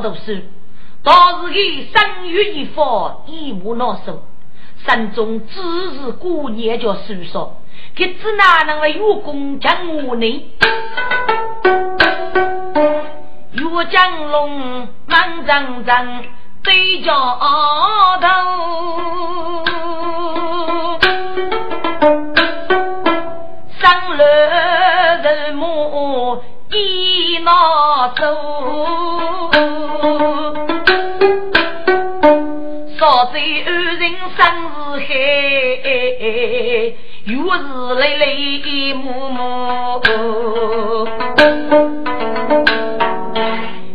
读书，当时的生育一方一无难受，山中只是过年叫书说。给只哪能为有功将我呢？岳江龙满张张对着头，生日海。又是泪泪目目，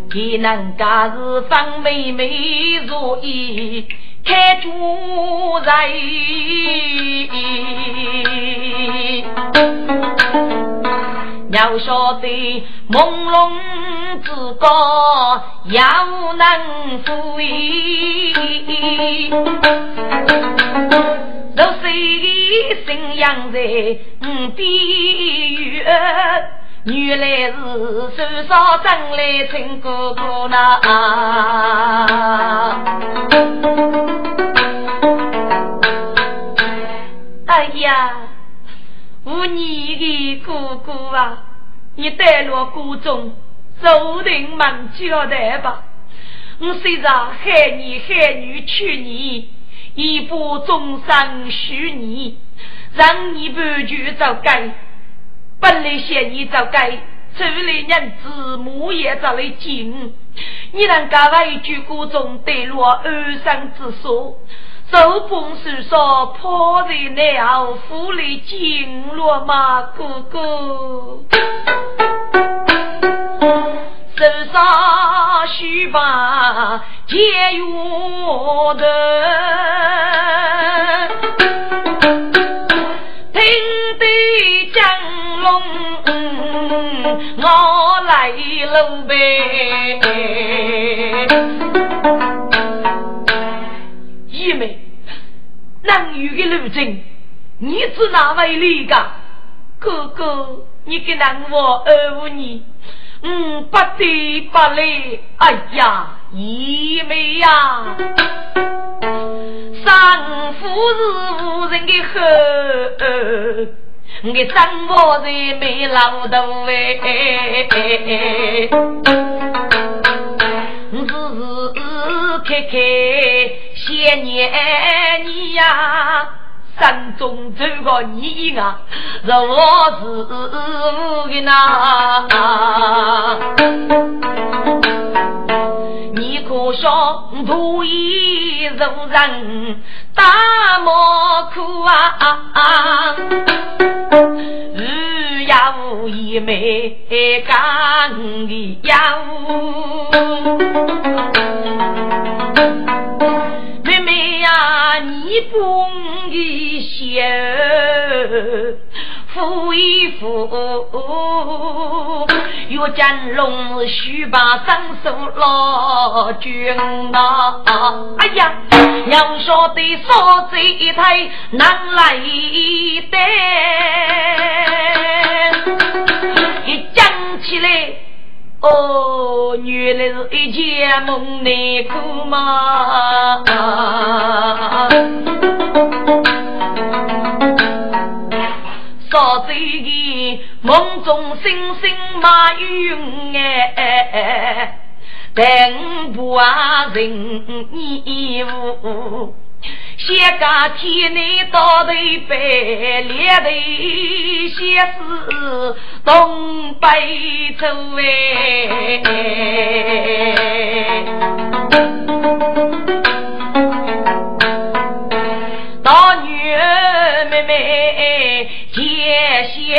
给人家是方妹妹如意开主人，要晓得朦胧之高要能富裕。都是生养在嗯地狱，原来是手上挣来亲哥哥呐。哎呀，我你的哥哥啊，你带落谷中，注定满交代吧。我虽然害你害女娶你。一步终身许你，让你半句走改，本来嫌你走该，走来人子母也走来敬。你能干完一句歌中对落二生之说，手捧手说抛在了府里敬落吗？哥哥。手上须把解药的，听得江龙我来路呗。能有个路径，你是哪位离个？哥哥，你给让我二五年。嗯，不得不来，哎呀，姨妹呀，生父是无人的后，我生活在没老头哎，我时时刻刻想念你呀。山中走过你啊，若是的那，你可想土衣如人大莫苦啊！日呀无一没干的呀妹妹呀，你不。一袖拂一扶，岳家龙须把双手拉军呐！哎呀，要晓得少这一台难来的，一讲起来，哦，原来是一件梦内裤嘛。星星马云哎，等不啊人义务，先家天内到头白，列头先是东北走哎，大女儿妹妹。接些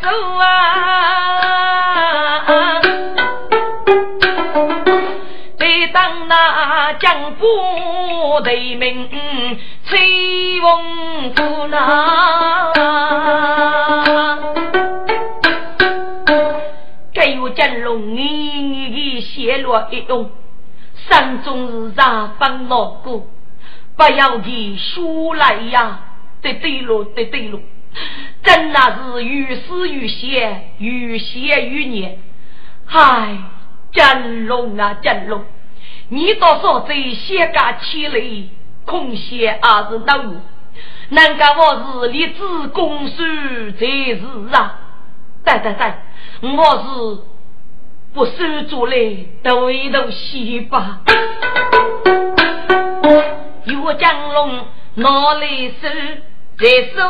走啊，得当那江波对名吹风鼓呐，还有金龙硬硬的血落一用，山中日上分老过，不要给书来呀！对对喽，对对喽，真那是愈死愈血，愈血愈孽。唉，真龙啊，真龙，你多少这些个起来，空闲还是恼怒？难道我是立志公输才是啊？对对对，我是不收住来斗一斗戏吧。岳江龙拿来手在手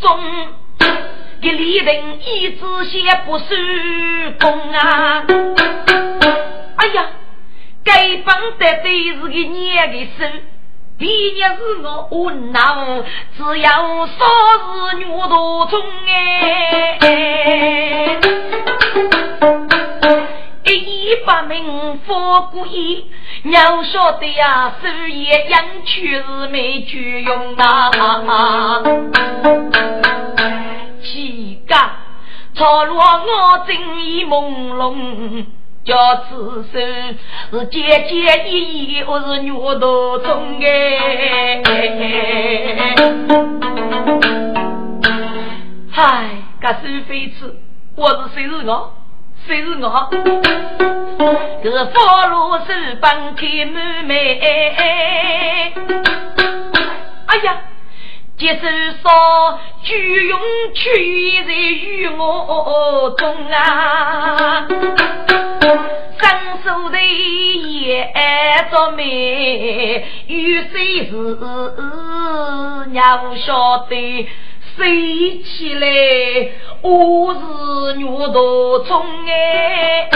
中，给李定一支线不收工啊！哎呀，该帮的对是个捏的手。毕业是我问恼，只要说是女大中哎，一百名佛故意，要晓得呀，事业养去是没去用啊，乞丐，错落我正义朦胧。叫此生是节节意意，我是女道中哎。嗨，这收费子，我是谁是我？谁是我？这佛罗是帮开门妹。哎呀！即使说巨勇去在与我中啊，伸手的也着眉，有谁是要晓得？飞起来，我是牛头虫哎！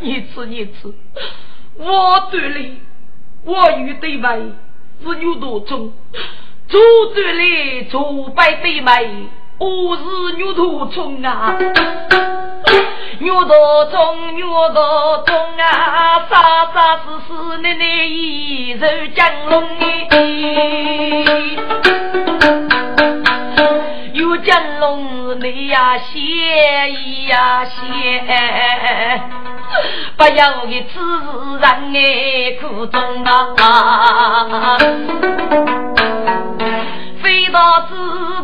你吃你吃，我对你。我与对妹是牛头虫，左转来左摆对妹，我是牛头虫啊！牛头虫，牛头虫啊！傻傻实实，奶奶一手降龙有降龙你呀，谢呀谢。不要给此人哎苦中啊！飞到枝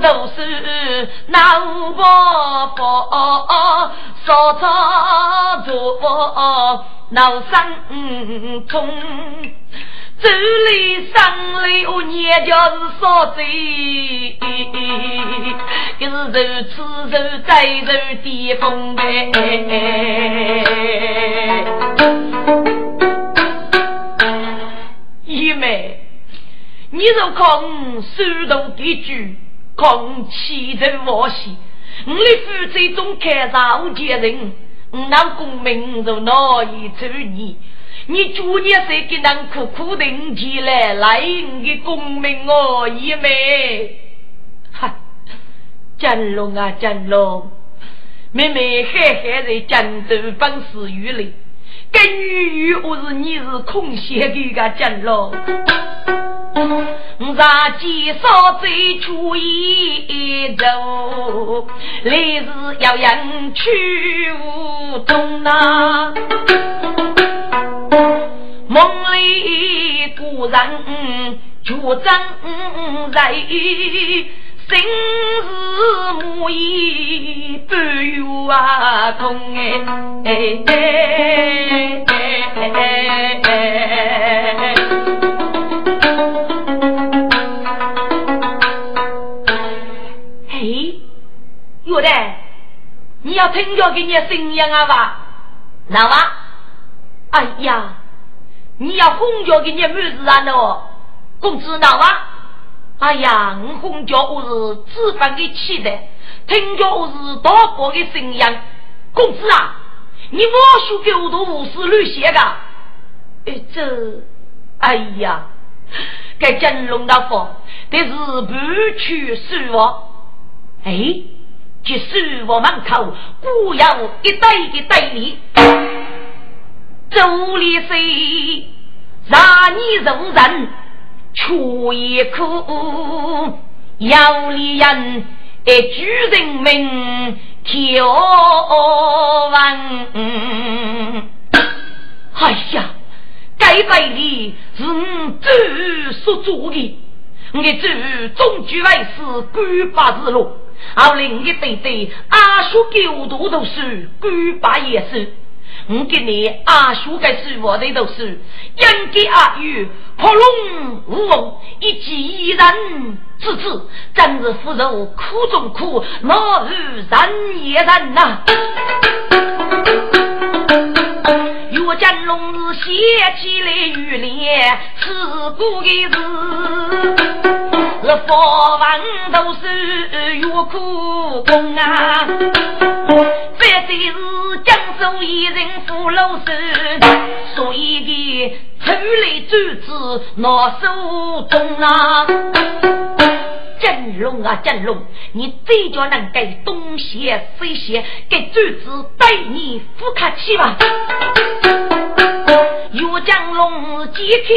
头是那五伯伯，烧草做闹生虫。这里上来我念家是啥子？就是如此如在如地风呗。姨妹，你若靠我手动的句，靠我气人我心，我的负责中开上接人，我那功名就难以处理。你祝你谁给人苦苦等起来，来你的功名哦，姨妹。哈，真龙啊，真龙！妹妹海海在江州本事雨里，跟女婿我是你是空闲的个真龙。咱介绍最初一走，来日要人去无踪呐。梦里故人主张在，心事母意不由啊痛哎有的，你要听着给你声音啊吧？哪哇？哎呀！你要红脚给你妹子啊？喏，公子哪啊？哎呀，我红脚我是脂肪的气的，听着我是大伯的声音。公子啊，你我说给我都无视绿鞋的。哎，这，哎呀，该金龙大佛，这是不去死亡。哎，去收我门口，不要一袋一袋里。周里水，让你容人出一苦；腰里人一举人民挑问。哎呀，该百里是祖所做的，我祖终究还是官八之路，而另一对对阿叔九度都是官八也是。我给你阿叔该是我的都是，应给阿玉破龙无凤，一记一人之子，真是夫人苦中苦，恼日人也人呐。岳江龙是写起来玉莲，是故的事。是佛王都是有苦功啊，反正是江州一人扶老师，所以的出来主子拿手中啊。金龙啊金龙，你这叫能给东西西西给主子对你不客气吧？岳江龙揭开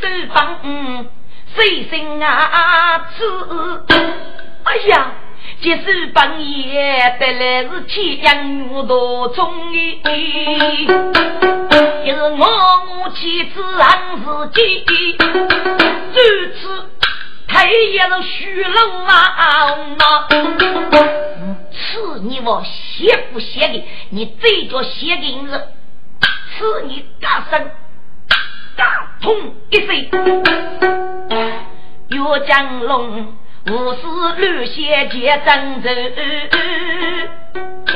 手棒。谁心啊？此哎呀，即使半夜得来是天阳我都中意，也是我我妻子俺自己，如此太也是虚荣啊！此你我写不写的？你这叫写的是此你大声。大通一声，岳江龙无视绿血结争执，哎，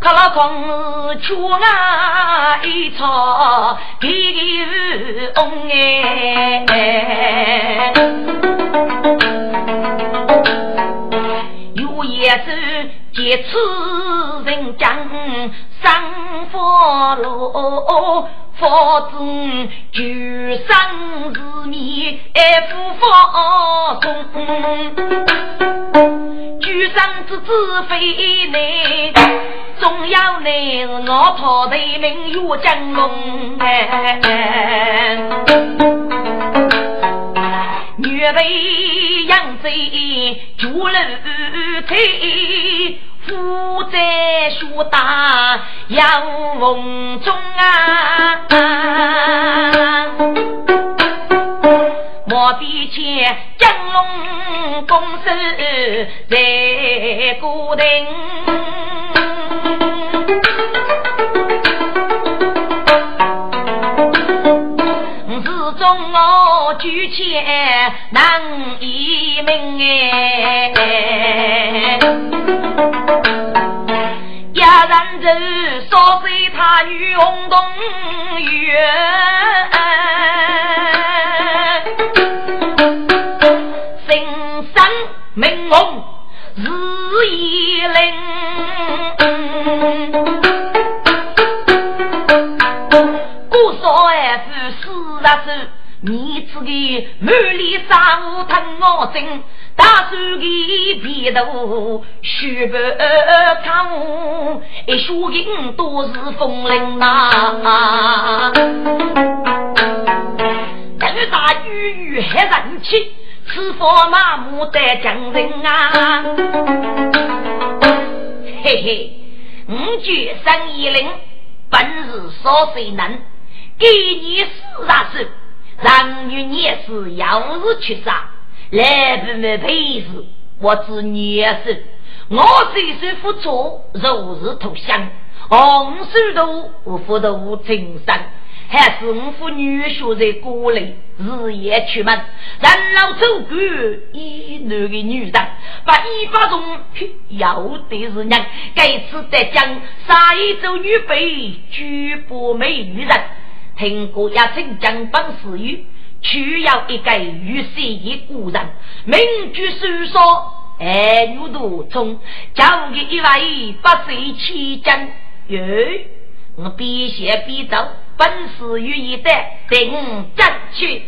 可老公出啊一场地翁哎，有也是劫持人将。生佛路，佛子救生是你爱护佛送，救生之子非你，总要你是我讨的名岳江龙，女为养子救了退。夫在树大阳风中啊，莫比前江龙拱手在古亭。我举起难一命哎，一人走，少岁他与红东远，心生明红日一灵，你这个满脸杀无疼我真，打算给皮头须不康，一说的都是风铃呐。等大雨雨还人气，此佛麻木的将人啊！嘿嘿，五绝三一零，本事少谁能？给你四十岁。让女也是要日去杀，来不没陪侍，我只年寿，我岁岁付出，如日投降，红手头我付的无情深，还是我父女婿在过来，日夜出门，人老走过一男的女人，把一把中要的是娘，该次得将杀一走女辈，举不美女人。听过也曾将本事语，需要一个与谁的故人，名句诉说，爱女多聪，交给一位八岁起将。哟，我必写必走，本事于一得，定争取。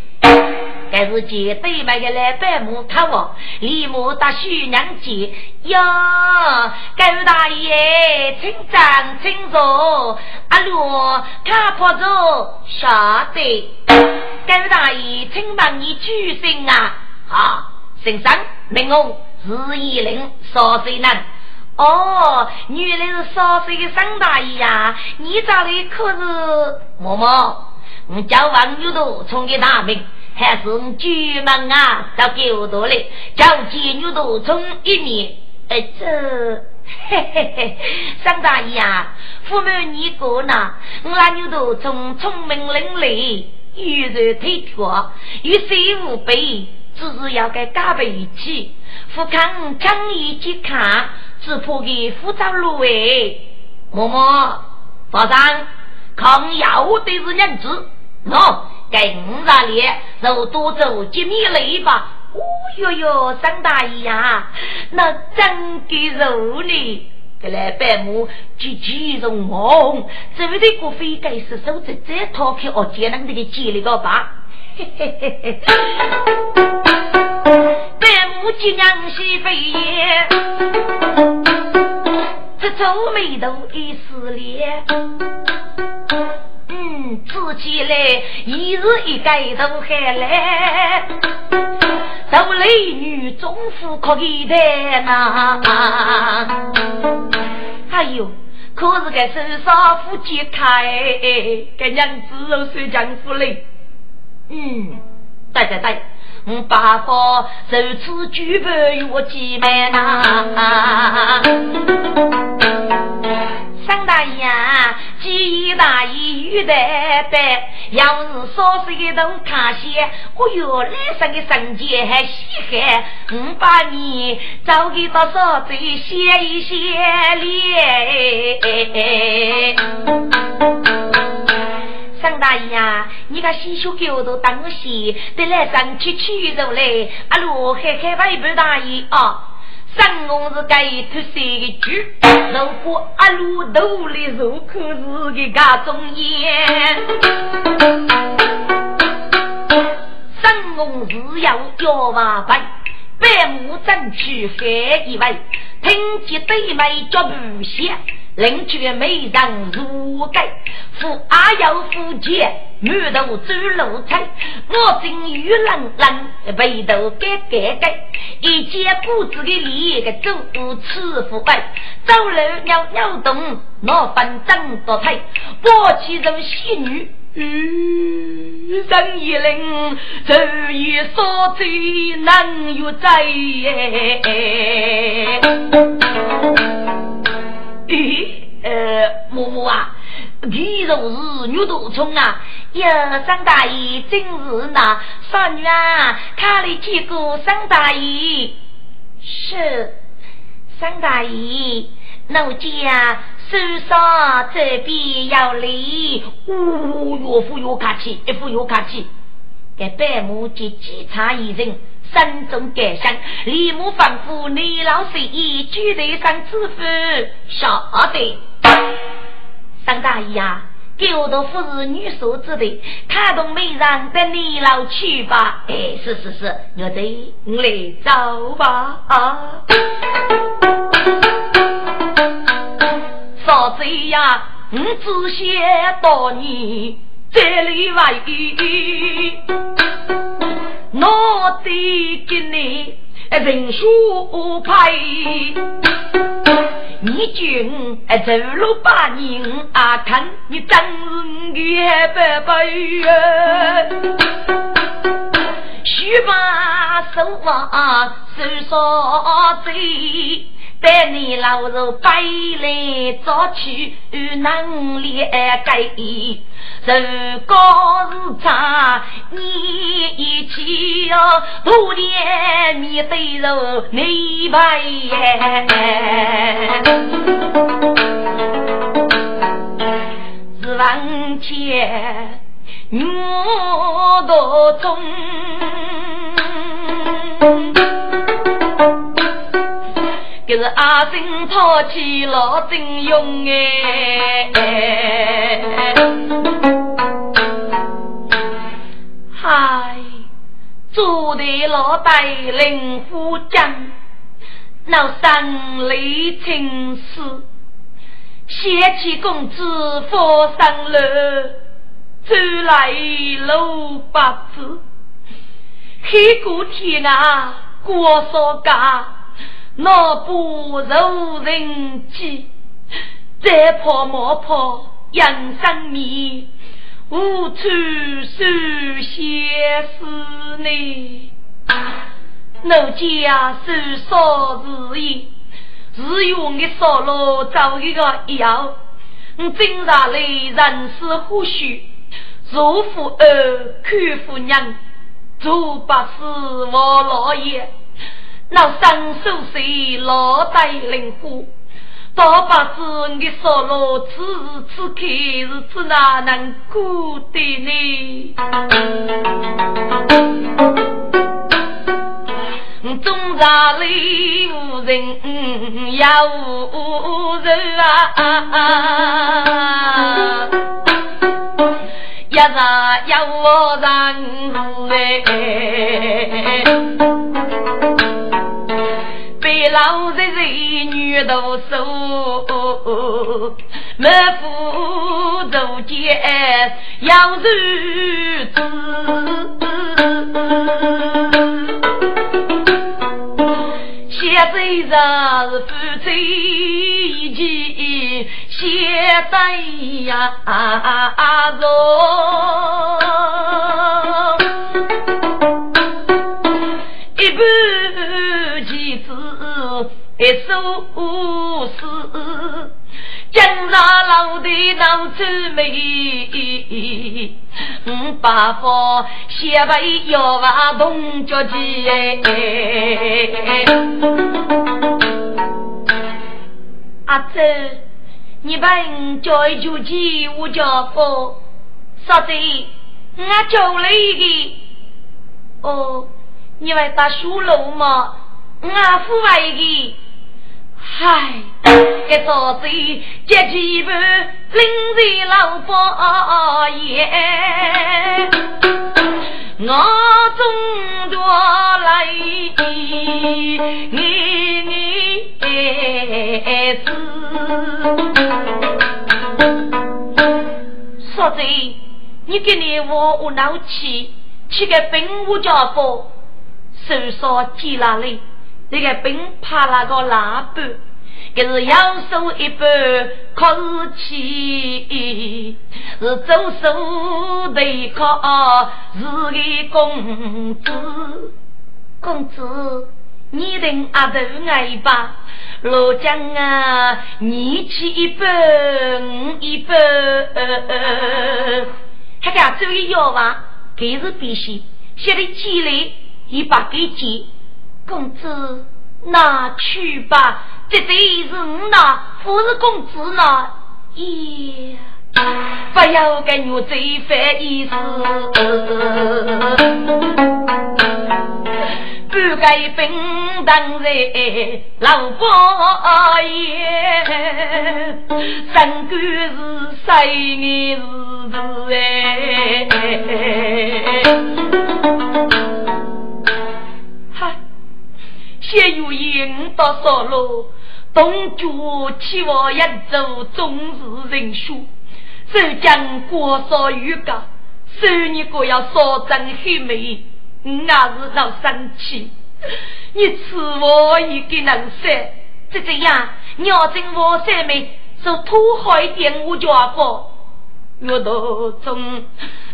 该是接对面的老板母看我，立马到徐娘家哟，高大爷，请站，请坐。阿罗，他婆子晓得。高大爷，请帮你举身啊！好，姓张，名翁，日一林，少岁男。哦，原来是少岁的张大爷呀！你找的可是嬷嬷？我叫王玉都冲的大名，还是我举门啊到九多嘞，叫妓女都冲一年。哎，这嘿嘿嘿，张大爷啊，父母你过呢？我那女都从聪明伶俐，玉柔体贴，与谁无比？只是要给加倍一起，富康讲义去看，只怕给复杂路哎。嬷嬷，法上抗要的是人质，喏，给五十里，就多走几米路吧。哦哟哟，张大爷呀，那真给肉呢！给来百亩几几容红，这位的国非该是手指这掏开哦，艰难这个接了个吧。嘿嘿嘿嘿，百亩几娘西飞也，这皱眉头一丝连。嗯，自己来一日一盖都还来，都雷女中妇可以的呐。哎呦，可是个手上夫妻开，个娘子肉水江夫嘞。嗯，对对对，我爸爸受此举杯与我姐妹呐。张大爷，几大爷遇得白，要是少岁的都看。些，哦哟，来生的生节还稀罕，我把你找给到嫂子写一写咧。张大爷呀，你个洗手狗都当我洗，得来上去取肉嘞，阿罗还开外边大爷啊。三公是该脱谁的句？如果阿路肚里肉可是个家中烟。三公是要要八百，百亩争取翻一位，听见对面脚步响。邻居美人如盖，富阿要富钱，满头走路菜。我正遇冷冷，背头盖盖盖，一见不知的脸个走吃腐败，走路扭扭动，那分真多彩，我起人喜女。人一灵，昼夜所醉难有在。呃，木木啊，皮肉是牛肚虫啊！呀，张大爷真是那少女啊，看了见过张大爷。是，张大爷，奴家手上这边要礼，哦，岳父岳客气，一副岳客气，给百亩及几差一人。心中感伤，李母吩咐李老师一举头上知府，晓得。张大爷啊，给我的不是女所子的，看动美人带李老去吧。哎，是是是，我得来走吧。啊，嫂子呀，我只想到你这里来。我得给你人数派，你君走路把人啊看，你真是也不背啊！须把手啊手上贼。百年老肉背来早去能力改，如果是差你一起哦，多点你对肉你白是往前我多中。就是阿星抛弃老金用哎，嗨，做的老带领夫将，闹生离情事，贤妻公子佛上楼，走来路八字，黑过天啊！过少家，那不柔人机，再破莫破养生米，无处书写诗呢。奴家是少日意，是用的少路找一个药，我经常来人事呼须，如父儿看夫娘，做八事我老爷，那三手谁老带灵活，大把子你少路此时此刻日子哪能过的呢？中茶里无人呀无人啊，一茶要我人哎，被老人人女都手，没夫都见要日子。写罪人是负罪己，写得呀着。一首诗。江上老的闹出眉，五八方写为要娃同脚鸡。阿周，你问叫一脚鸡，我叫佛，说的我叫了一个。哦，你会打书楼吗？我付了一个。嗨，一早子接几盘临时老佛爷，我中着来你你是，说子，你给你我我闹气，去个兵务家伙，手上接哪里？那个兵怕那个喇叭。可是要手一半，靠是气，是左手对靠是个公子，公子，你等阿头挨吧，罗江啊，你去一半，我一半，还敢做一药房，给是必须，写的积累一把给接，公子拿去吧。这对是我那，不是公子那，耶！不要跟我罪犯意思，不该分当在老伯爷，身官是谁的日子哎？哈，谢有英到少了。东角起我一走，终日人数，浙江过少雨高，三年过要少争黑眉，我也是老生气。你吃我一个能塞，就这样，鸟真我三妹，说土好一点我就放。我肚中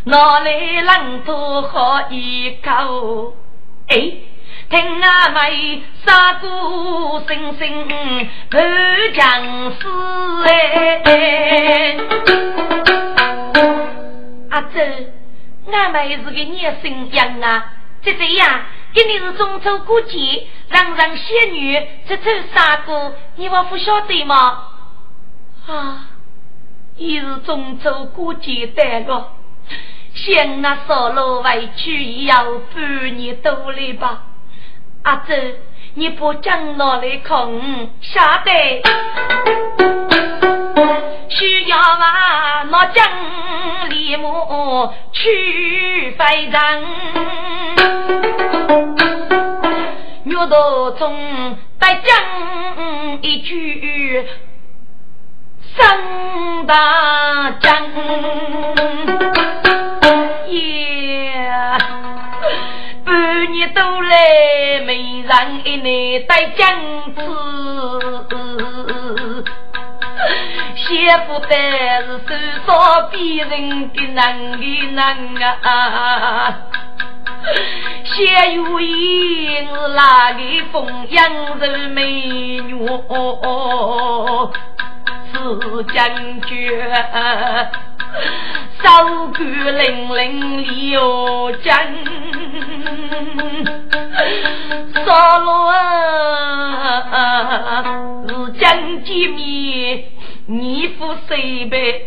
哪来冷土好一口？哎。听阿妹杀过星星半将士哎，阿周，阿妹是个年轻人啊，就这样，今年是中秋过节，人人仙女这出杀过，你还不晓得吗？啊，已是中秋过节的了，像那少路委屈要半年多了吧。阿周，你不将脑来空，晓得？需要把那将立马去飞人，岳道中得将一句三大将也。都来美人一内带将子，先不得是手少别人的难的难啊！先有因是哪个风扬人美女？是将军，手举凛凛立有将，少罗啊是将军面，你负谁背？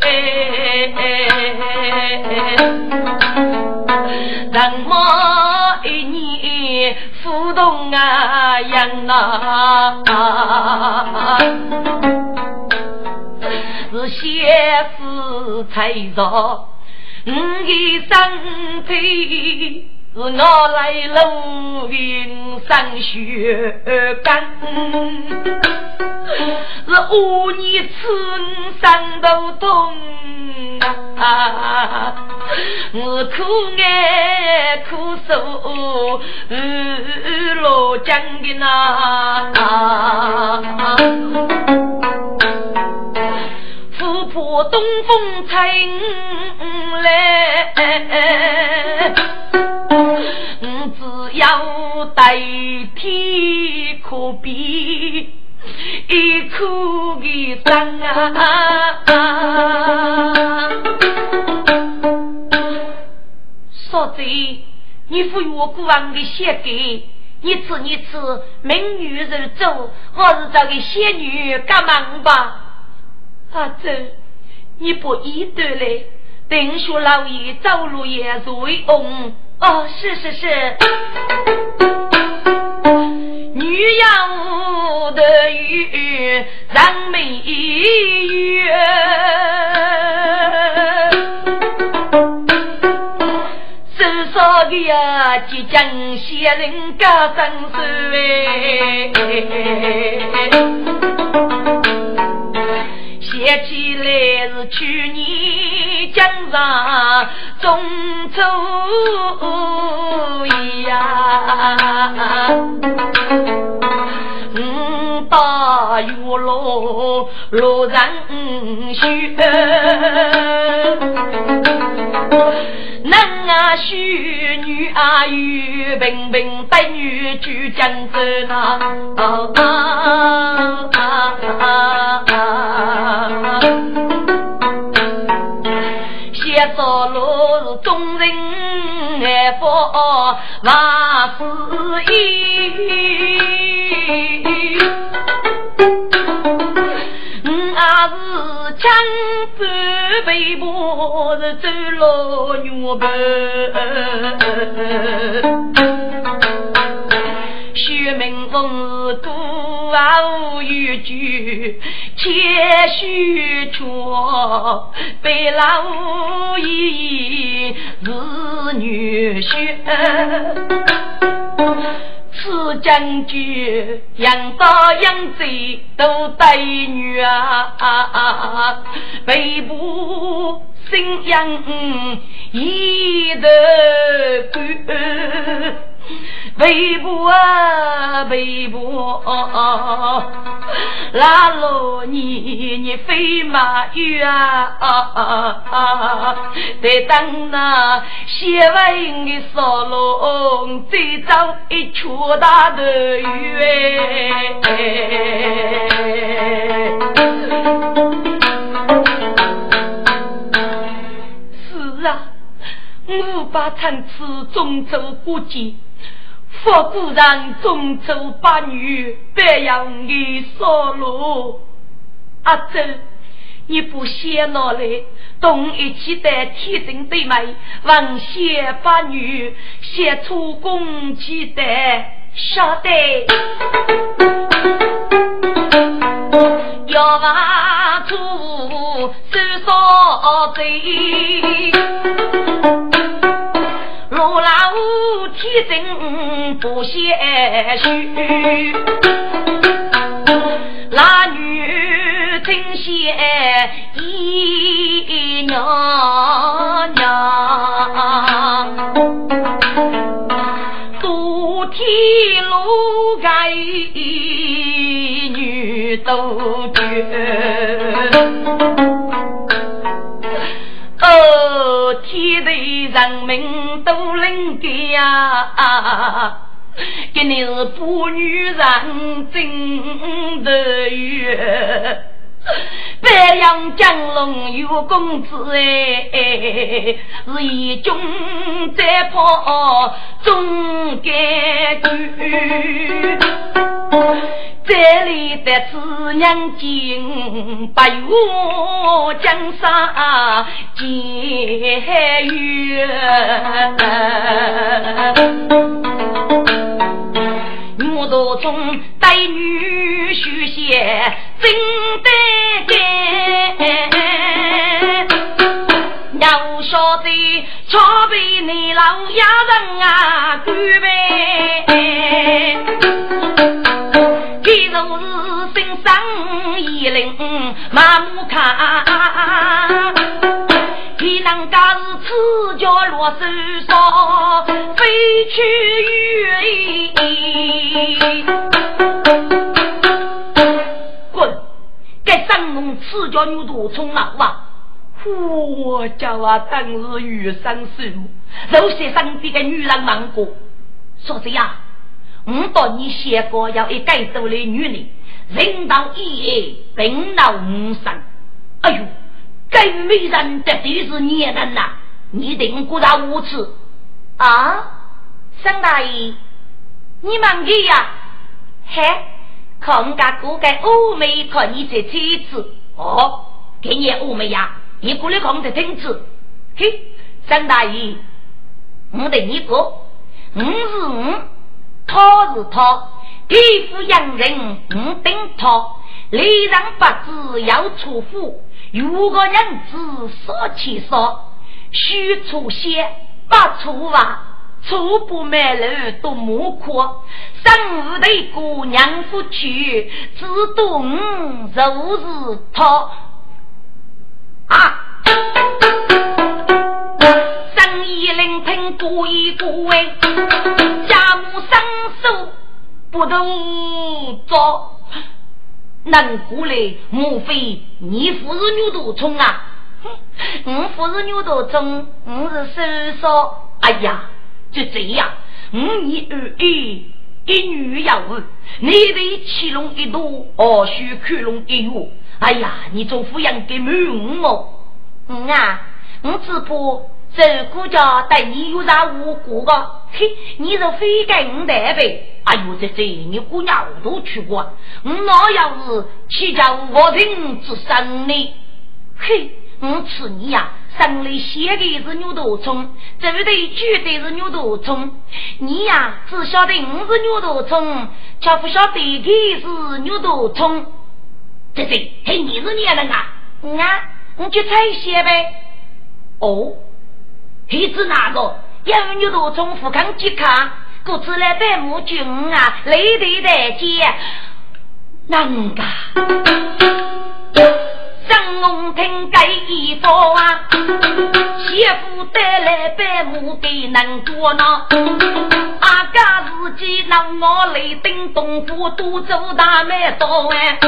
人马一年浮动啊，样啊。是先死才造，我的身体是我来路云上血干，是五年吃三头痛啊！我苦爱苦受落江的那。富婆东风吹来，我只要代替可比一苦的伤啊！嫂子，你赋予我国王的血给，你吃你吃，美女肉粥，我是找个仙女干忙吧。阿珍，你不依得嘞？丁书老爷走路也醉翁。哦，是是是。女养的鱼让美月，至少的呀，即将仙人家生死接起来是去年江上中秋呀，五八月落落上雪，男啊婿女啊有，平平带女去江州呐。写着路是众人爱福万事意，我是江北北部是走路牛背。学名风是孤傲无惧，谦虚出白老爷是女婿。此将军养大养贼都带女啊，背部新养一头官。背部啊背部，拉罗你你飞马玉啊！得等那写完的扫龙，再找一撮大的鱼是啊，五八参差，中州过节。佛古人中州八女，白羊的烧炉。阿周，你不先拿来，同一起带天神对妹，王仙八女，写出公鸡带，晓得？要挖出手烧贼。罗老天真不贤虚，那女真贤姨娘娘，多女都绝。哦，天地人民都能给呀！给你是妇女人真的月，白杨江龙有公子哎，是一军在跑中间军。这里的子娘金，白玉江山结缘。我都从带女婿写真得生一灵，马木看，你能家是赤脚落手上飞去远？滚！该张龙赤脚牛犊冲老啊！我叫啊，当日遇上事，肉血上边的女人忙过，说这样。我到你写过要一改多的女人，人到一夜病到无生。哎呦，该美人绝对是孽人呐！你定果然无耻啊！沈大爷，你忙的呀？嘿，看家哥个欧美看你这妻子哦，给你欧美呀，你过来看这听子。嘿，沈大爷，我对你说，我是我。他是他，地府洋人不等他，礼让八字要出户，如果人子说起说，须出血不出袜，出不买楼都莫哭，生无的姑娘夫去，只懂就是他啊。生意聆听过一过哎，家务生不懂做，能过来莫非你不是牛头冲啊？我不是牛头冲，我是手说，哎呀，就这样，五年二一，一女一儿，你得七龙一朵，二须看龙一月。哎呀，你做抚养给满我，嗯啊，我只怕。这姑家对你有啥无辜的？嘿，你是非该我代呗？哎呦，这这你姑娘我都去过，我哪要是起家无人之生呢？嘿，我吃你呀，生里写的是牛头虫，这不对，绝对是牛头虫。你呀，只晓得我是牛头虫，却不晓得他是牛头虫。这这，嘿，你是孽人啊？啊，你就猜些呗。哦。黑子那个？有牛头从富康吉康，各自来百亩军啊，累得在街，难噶。张龙听该一说啊，媳妇带来百亩给能过呢。阿家自己让我来顶东府，都做大买刀哎。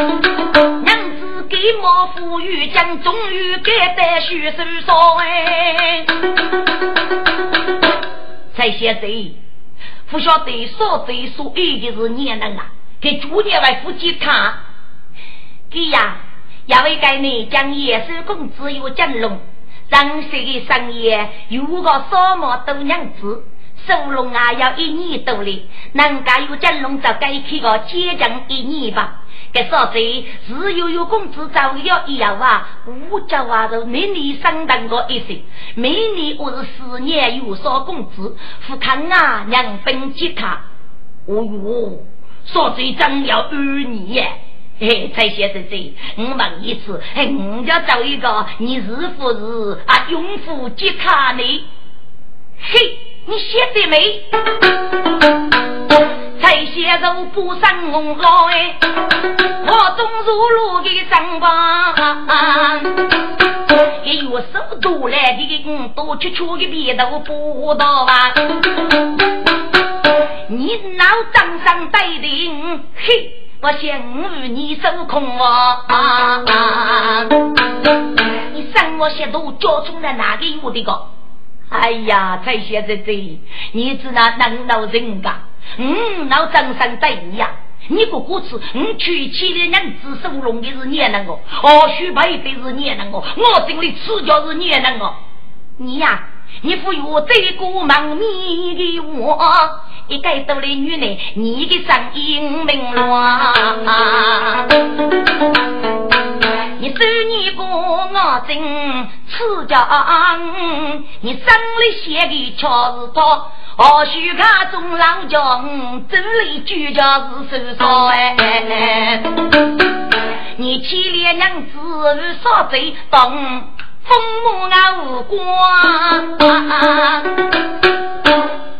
娘子给莫富裕将，终于给得许手哎。才晓得，不晓得说对说对的是年人啊，给主年为夫妻看，给呀。要为该你将野兽公子有金龙，让谁的生意有个什么多娘子，收龙啊要一年多哩，能够有金龙就该去个接近一年吧。该说这只有有公子早要一样啊，五家啊都每年升等过一岁，每年我是四年有所公子，富康啊两分吉他，哦哟，说这真要二年。嘿，蔡先生，这我问一次，嘿，我要找一个，你是不是啊？拥护吉卡呢？嘿，你写的没？蔡先生不上红老哎，我中入路的上班，一月手多来的，多吃吃的别的不到吧。你老张上带领，嘿，我想与你受控啊！你生我些都交出来拿给我的个？哎呀，才现在这，你知那能老人家，嗯，老张上带领呀。你个故事，你娶妻的人子收容的是你那个，哦，许配的是你那个，我心里吃叫是你那个，你呀，你赋予这个忙你的我，一个多的女人，你的声音明亮，你收你个我真吃叫，你生里写的却是他。或许他中老将，这里居家是收少哎。你七连娘子与少贼当风母啊无关。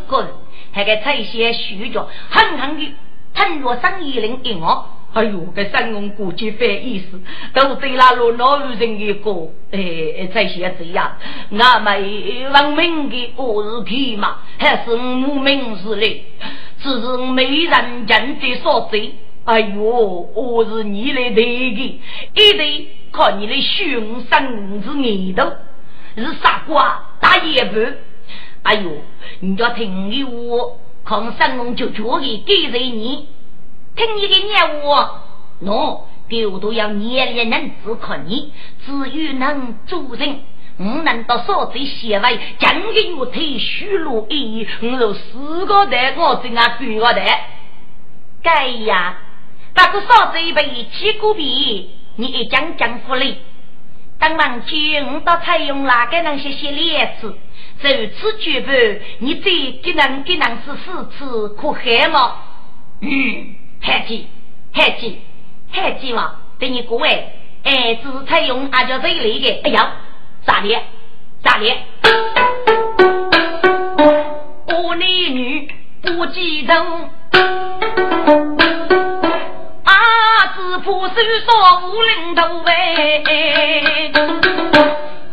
哥，还给这些虚着，狠狠的趁若生一灵一我。哎呦，这三公估计反意思，都对那罗老人一个，哎，这些这样，俺们文明的我是皮嘛，还是无名氏嘞？只是没人认的所罪。哎呦，我是你来对的，一定靠你的凶神之念头，是傻瓜打野步。哎呦，你要听的我，看三公就交给给谁你？听你的念我，喏，丢都要念也能只可你，只有能做人，我难道少贼写外，将给我退虚路一，我有四个代，我怎啊举个代？该呀，那个少嘴被七股币，你一讲讲福利，当晚就到采用哪个能写写列子，如此举步，你最给人给能是四次可害吗？嗯。海记，海记，海记嘛！对你各位，哎，是采用阿叫这一类的。哎呀，咋的？咋的？我男女不记得，阿子不是说无领头哎，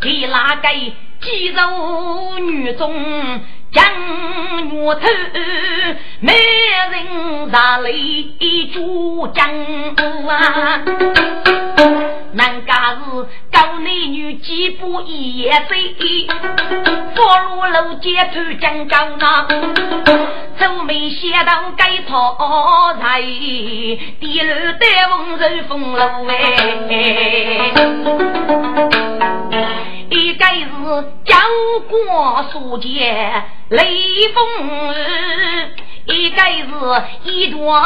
给哪个肌肉女中？将我头，没人杀来主将啊！难家是高男女几步一夜飞，佛罗路街头将高那，走没想到该讨财，第二代风人风路哎。一个是教过书节雷锋，一个是一朵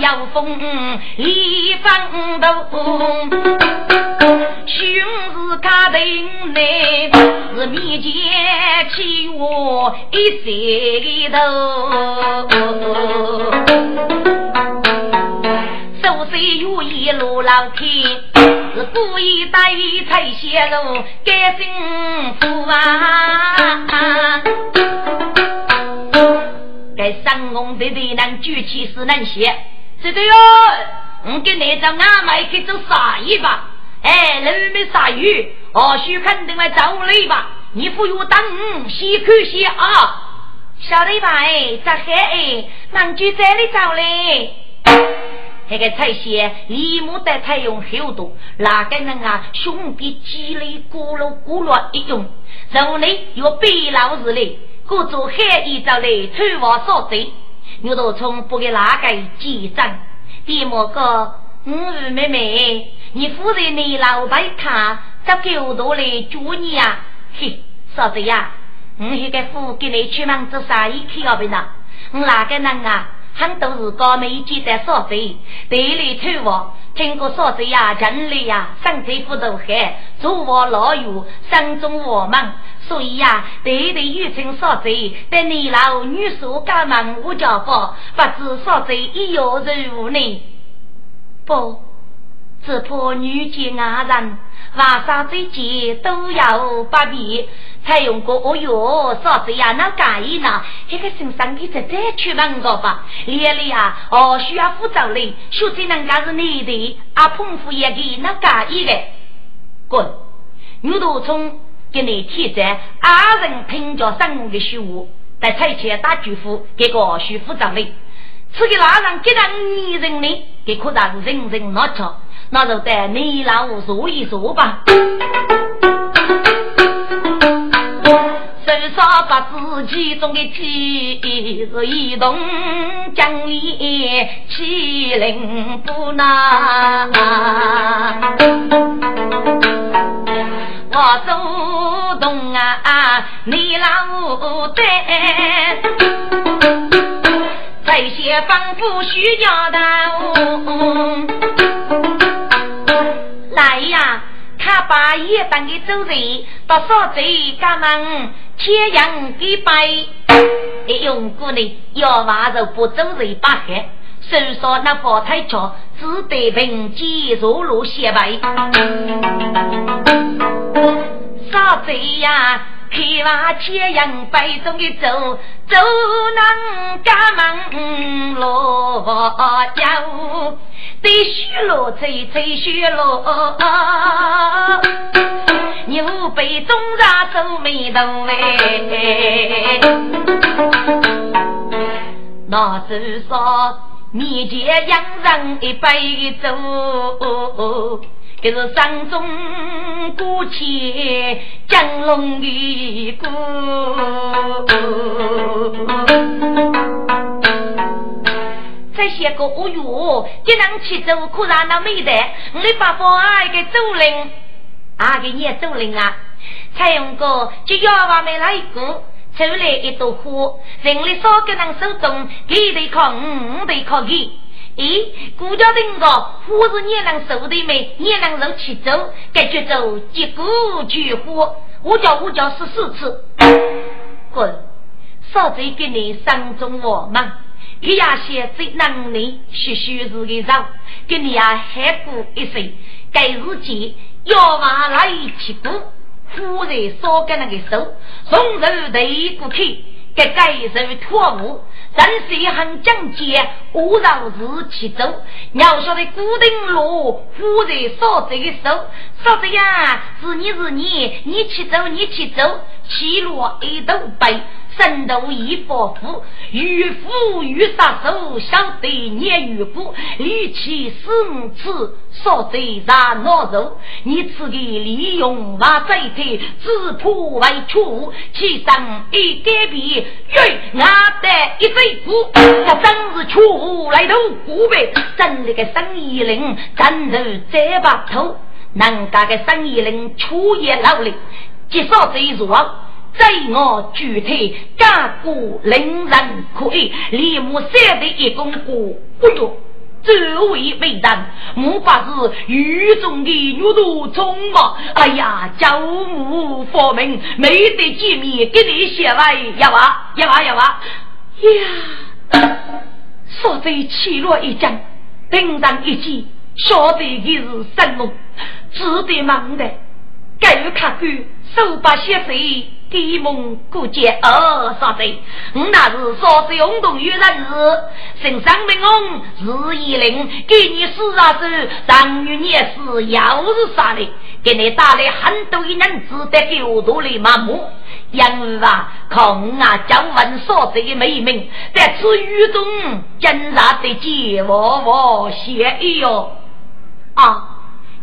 妖风李方东，兄是卡定内是面前起我一岁头。手虽如意路老天，故意带一才泄露该幸福啊！该三公的的能举起是能写，是的哟。我给你找阿妹去做生意吧。哎，人没杀鱼，或许肯定来找你吧。你不用等，先看先啊。小李吧，哎，咋黑哎？能就这里找嘞。那个菜些，李木的采用厚度，哪个人啊？兄弟积累咕噜咕噜一用，肉内有白老子嘞，各种海一招嘞，穿王烧贼，牛头冲不给哪个记账？第莫个，嗯，妹妹，你夫人你老白看，这狗多嘞，祝你呀，嘿，嫂子呀，我那个夫给你出门做生意去要不呢？哪个人啊？很多是高美记的少贼，队里偷我，听过少贼呀，城里呀，生财富都海，做我老友，山中我们，所以呀，队里又称少贼，对你老女手干忙我家宝，不知少贼一有任务呢？不，只怕女见外人，晚上这节都要不便。才用过哦哟，嫂子呀，那干意呢？这个身上的再再去问个吧。连里啊，哦，需要负责嘞。说这人家是你的，阿彭夫也给那干意的。滚！牛头虫给你提着阿人听着生的书，在菜前打祝福，给个徐副长的。此个拉上给他女人呢，给可让人人拿着，那就带你老说一坐吧。至少把自己中的气是一动，将你欺凌不拿。我主动啊，你老得，这些仿佛需要的。大爷呀，他把夜班的走人到少贼家门。天阳给白，用过呢，要话就不走人八海。手说那佛太桥，只得凭借入路显白。少贼呀？开往天阳北中的走，走能家门落脚。对雪落吹吹雪落，牛背中上皱眉头哎。那至少面前养人一杯酒，这是山中过去江龙的歌。再写个哦哟，这能去走可让那没得，你把房啊给走人，啊给你也走人啊！采用个就要娃没来一个，出来一朵花，人力少个人手中，给得靠五，五得靠给。咦，顾家丁个花是你能收的没？你能肉去走，感觉走结果菊花，我叫我叫十四次，滚！少贼给你山中我吗？给呀些最能力学学日的人，给你呀喊过一声，该日间要往来起步，忽然烧干那个手，从头对过去，给该人托付，人是很讲究，我让日起走，要晓得古定路，夫人说这个手，说这呀是你是你，你去走你去走，起落一头白。神斗一佛夫，与夫与杀手，相对年与夫，力气四五次，少贼杀恼肉。你此个利用马贼腿，自破为出，其上一改变，愿拿得一贼骨，这真是出来头古呗。真那个生意人，真是这把头，能干个生意人，出也劳力，极少贼弱。在我具体干过令人可以立马三的一公过，哎呦，这位为人，莫把是狱中的女奴从嘛？哎呀，教母佛门没得见面，给你写来呀哇呀哇呀哇呀！说贼起落一将，顶上一击，晓得的是什么？只得忙的，该看看手把血水。给蒙古节哦，啥子？我那是少子运动员人士，身上名翁日一零，给你四啊是上月年是又是啥的？给你带来很多的人值得丢多的麻木。因为啊，空啊，将问所子的美名，在此雨中经常的接我我写哟啊！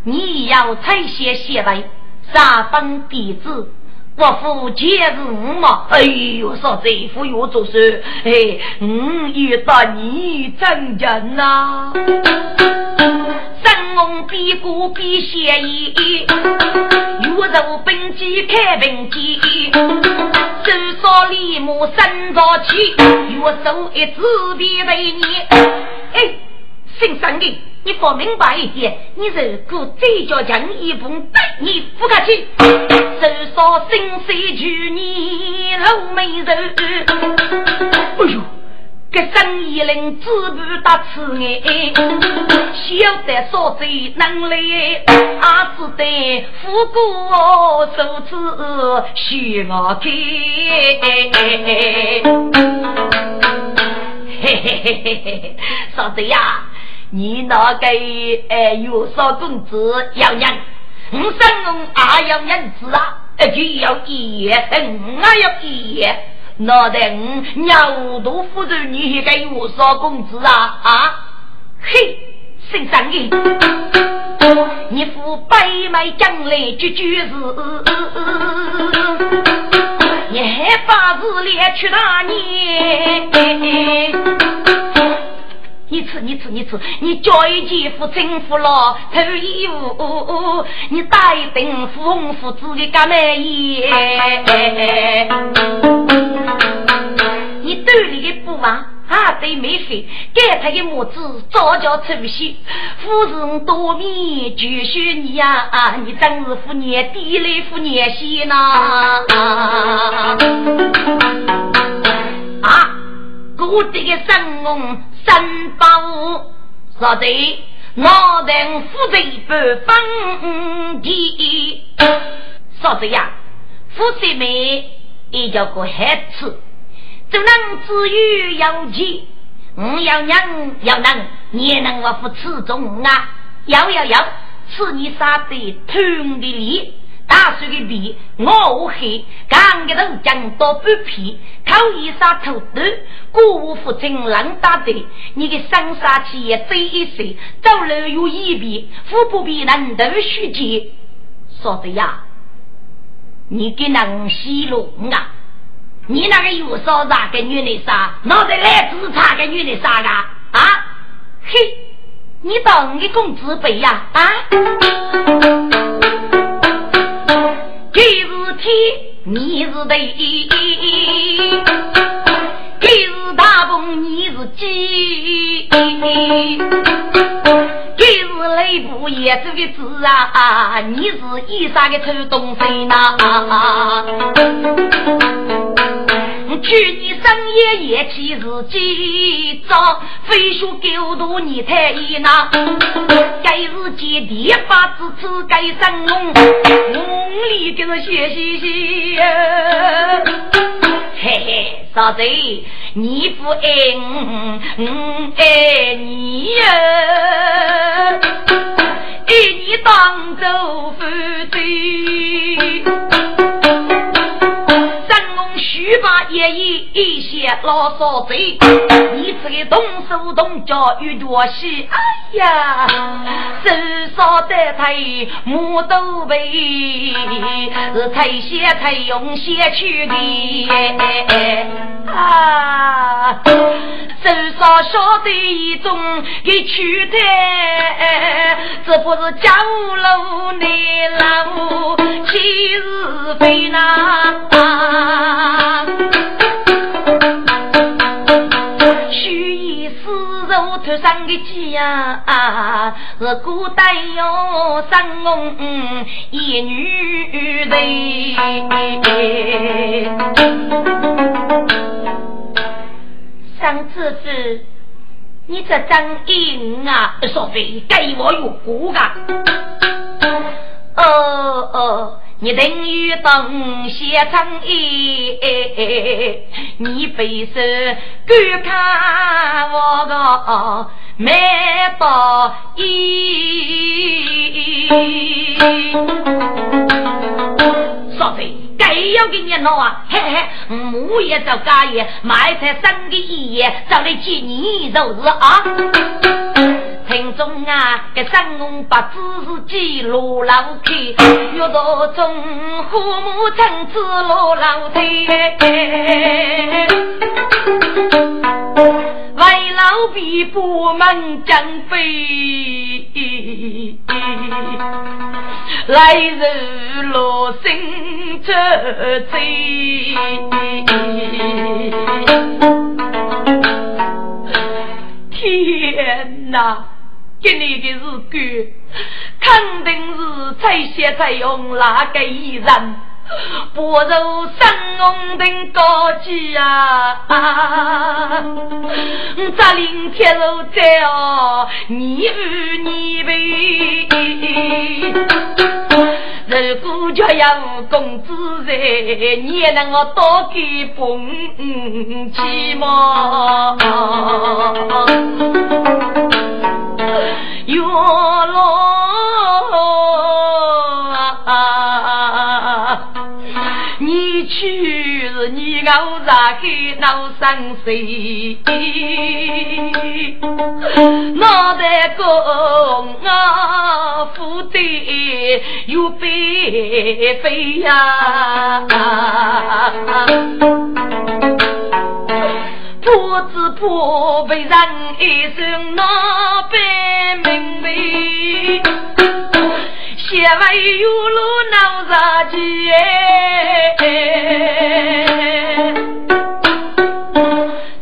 你要采些血来三分弟子。我父皆是五嘛，哎呦，说这副又做事，哎，嗯，遇到你真人呐，神龙比过比写意，玉柔本机开本机，手少立马身着起，玉手一指别为你，哎，姓上的。你不明白一点，你如果嘴角强一步，对你不客气，至少心碎去你老美人。哎呦，这生意人止不打此眼，晓得说贼能力，阿只得富过手指许我开。嘿嘿嘿嘿嘿，嫂子呀！你那个哎，有少公子要人，五生我也要人子啊，就要一生我要一夜，那等鸟都夫人，你给我说工资啊。啊！嘿，姓张的，你父白买将来句句子，你还把子连去哪年？你吃，你吃，你吃，你叫一件服政府了，偷衣服，你打一顶红胡子的干妹耶！你兜里的布娃，啊对没费，该他的母子早叫出息，夫人多面就许你呀，你真是夫年地来夫年先呐！啊，我这个生翁。三八五，说的，我等负责不分地。说的呀，夫妻们也叫个孩子，只能自愈有气。我要能要能，你也能我负此中啊！要要要，此你杀的痛的力。大水的皮，我黑，刚个头讲到半皮，口一杀头头，过午父亲冷打的，你的生杀气也这一岁，走路有一笔，腹部比人头虚节，说的呀，你给能洗龙啊？你那个有少啥给女的杀？脑袋来自查给女的啥个？啊？嘿，你当你工资背呀？啊？天，你是地；今日大风，你是鸡；今日雷部也这个字啊，你是衣裳的臭东西呐。去年深夜夜起是几早，飞雪狗肚你太医呐。该是接地发支持该生龙，梦里就是谢谢谢。嘿嘿，嫂子，你不爱我，我爱你呀，爱你当做夫妻。须把爷爷一些老少贼，你这个动手动脚有多细？哎呀，手少得太木都背，是太些太用些去的啊，手少晓得一种给取的，这不是江路内老七日飞呐。须以丝绸头上的鸡呀，是古代哟生翁一女的。上次子，你这张印啊，说非给我有骨噶？哦哦。你等于东西成衣，你背手观看我个美宝衣。说的该要给你弄啊，嘿嘿，我也做家业，买菜生的一夜，找来接你就是啊。庭中啊，给三公八字是几路老开，月到中父母亲子路老推，为老皮不门将飞，来日落心车醉。天哪！给你的日干，肯定是采血采用那个艺人，不如生龙登高级啊！这林铁路在哦，你与你为，如果就要公子在，你也能我多给本钱吗？月落去是你我在去闹生死，脑袋公我负的又白飞呀，破子破被人一声闹白明白。写为有路能杀机，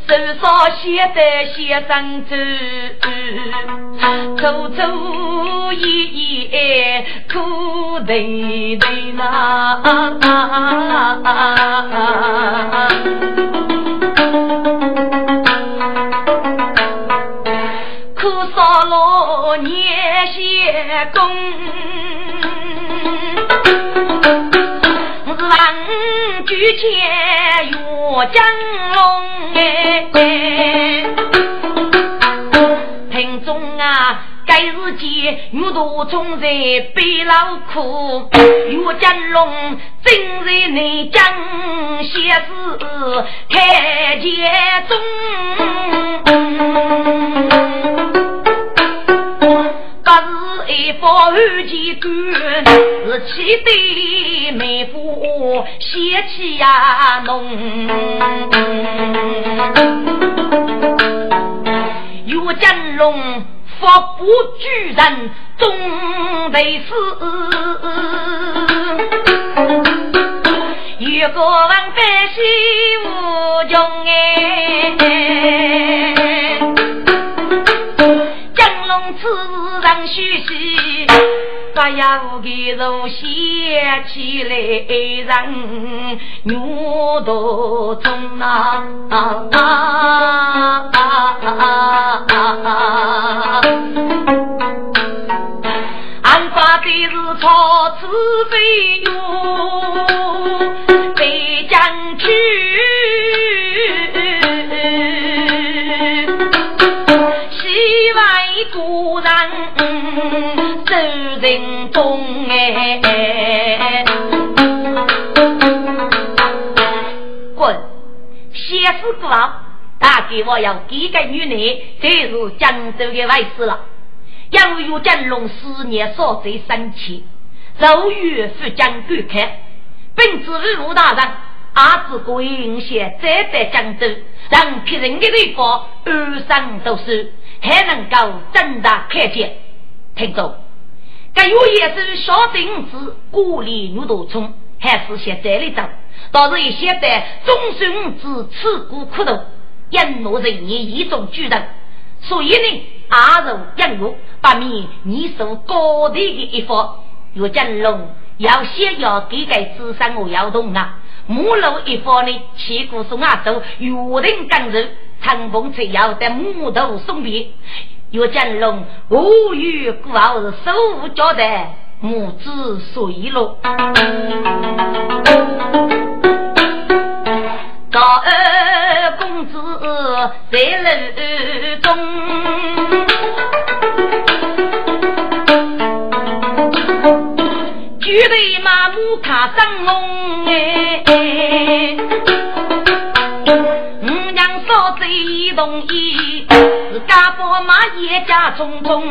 手上写的写生字，走走一一苦累累呐。苦少罗年写功。举前岳江龙哎，听众啊，该是见玉兔冲在背老苦，岳江龙正在内江写诗开节中。一副二级官，是气的眉夫邪气呀浓。岳家龙发布巨人总得死，一个王百姓无穷哎。此人须息，不要给肉写起来人牛头中啊！俺发的是草子飞哟，飞人中哎，滚！写诗过后，大给我要给个女人，这是江州的外事了。杨玉江龙思念所在生气，周瑜是将观看，本知吴大人，阿子过云县再在江州，让别人的地方安生读书。还能够正大看见，听众，这有也是小丁子孤立牛头冲，还是写这里走，倒是一些的终身子吃苦苦头，因我人也一种举动，所以呢，阿如养我，把面你受高低的一方，岳金龙要先要给个智商我要动啊，母老一方呢，旗鼓送阿走，约定刚柔。长风吹摇的木头松别，岳江龙我与孤傲是手无交代，母子碎落。高二公子在楼中，举杯马目看生龙哎。最同意，自家宝马一家匆匆，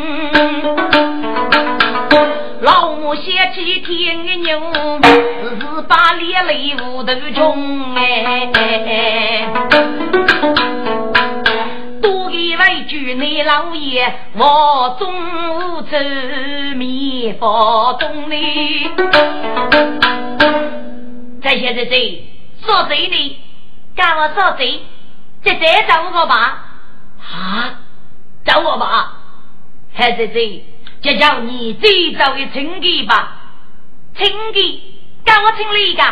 老母嫌弃天的牛，是把连累无头穷哎。多给为举内老爷，我中午吃面包中哩。在现在这说贼呢，干我说贼。这再找我爸啊？找我爸？还是这就叫你最早的亲戚吧？亲戚，叫我亲了一个，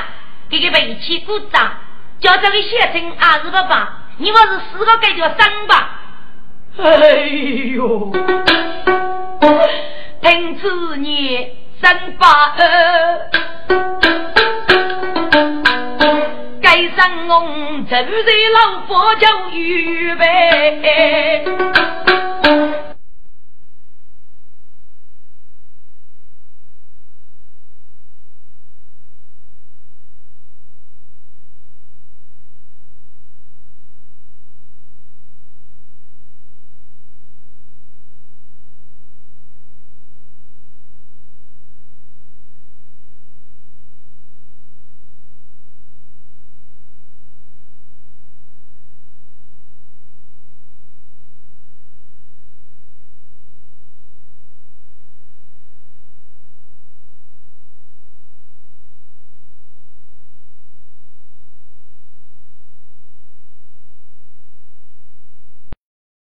给个背起鼓掌，叫这位先生二十八爸，你我是四个改叫三吧？哎呦，听此年三八二。该上我走在老佛教预备，